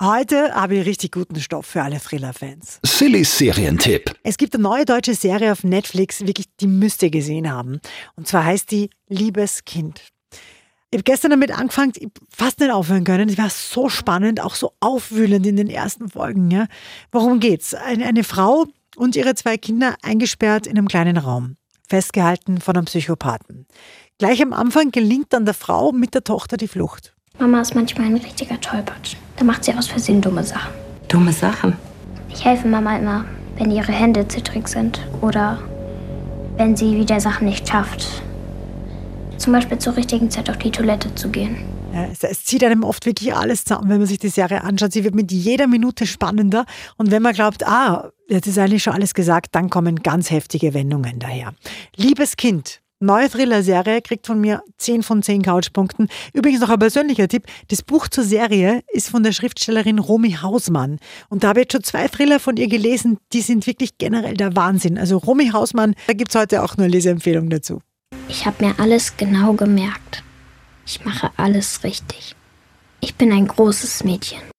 Heute habe ich richtig guten Stoff für alle Thriller-Fans. Sillys Serientipp. Es gibt eine neue deutsche Serie auf Netflix, wirklich, die müsst ihr gesehen haben. Und zwar heißt die Liebes Kind. Ich habe gestern damit angefangen, ich fast nicht aufhören können. Es war so spannend, auch so aufwühlend in den ersten Folgen. Ja. Worum geht's? Eine, eine Frau und ihre zwei Kinder eingesperrt in einem kleinen Raum, festgehalten von einem Psychopathen. Gleich am Anfang gelingt dann der Frau mit der Tochter die Flucht. Mama ist manchmal ein richtiger Tollpatsch. Da macht sie aus Versehen dumme Sachen. Dumme Sachen. Ich helfe Mama immer, wenn ihre Hände zittrig sind oder wenn sie wieder Sachen nicht schafft. Zum Beispiel zur richtigen Zeit auf die Toilette zu gehen. Ja, es, es zieht einem oft wirklich alles zusammen, wenn man sich die Serie anschaut. Sie wird mit jeder Minute spannender. Und wenn man glaubt, ah, jetzt ist eigentlich schon alles gesagt, dann kommen ganz heftige Wendungen daher. Liebes Kind, Neue Thriller-Serie kriegt von mir 10 von 10 Couchpunkten. Übrigens noch ein persönlicher Tipp. Das Buch zur Serie ist von der Schriftstellerin Romy Hausmann. Und da habe ich jetzt schon zwei Thriller von ihr gelesen, die sind wirklich generell der Wahnsinn. Also Romy Hausmann, da gibt es heute auch nur Leseempfehlung dazu. Ich habe mir alles genau gemerkt. Ich mache alles richtig. Ich bin ein großes Mädchen.